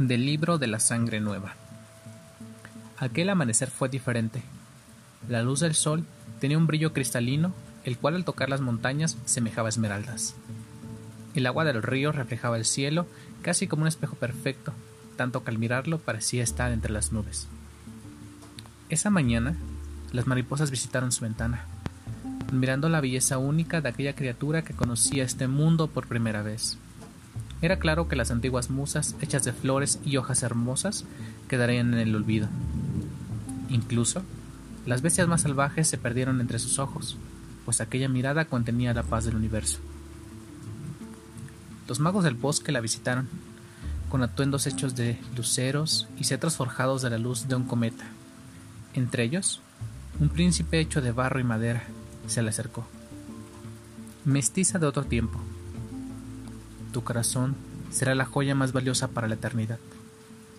Del libro de la sangre nueva. Aquel amanecer fue diferente. La luz del sol tenía un brillo cristalino, el cual al tocar las montañas semejaba esmeraldas. El agua del río reflejaba el cielo casi como un espejo perfecto, tanto que al mirarlo parecía estar entre las nubes. Esa mañana, las mariposas visitaron su ventana, admirando la belleza única de aquella criatura que conocía este mundo por primera vez. Era claro que las antiguas musas, hechas de flores y hojas hermosas, quedarían en el olvido. Incluso, las bestias más salvajes se perdieron entre sus ojos, pues aquella mirada contenía la paz del universo. Los magos del bosque la visitaron, con atuendos hechos de luceros y cetros forjados de la luz de un cometa. Entre ellos, un príncipe hecho de barro y madera se le acercó. Mestiza de otro tiempo, tu corazón será la joya más valiosa para la eternidad,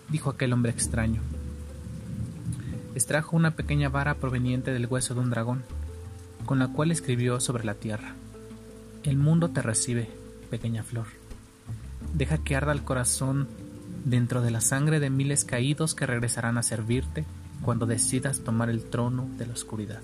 dijo aquel hombre extraño. Extrajo una pequeña vara proveniente del hueso de un dragón, con la cual escribió sobre la tierra. El mundo te recibe, pequeña flor. Deja que arda el corazón dentro de la sangre de miles caídos que regresarán a servirte cuando decidas tomar el trono de la oscuridad.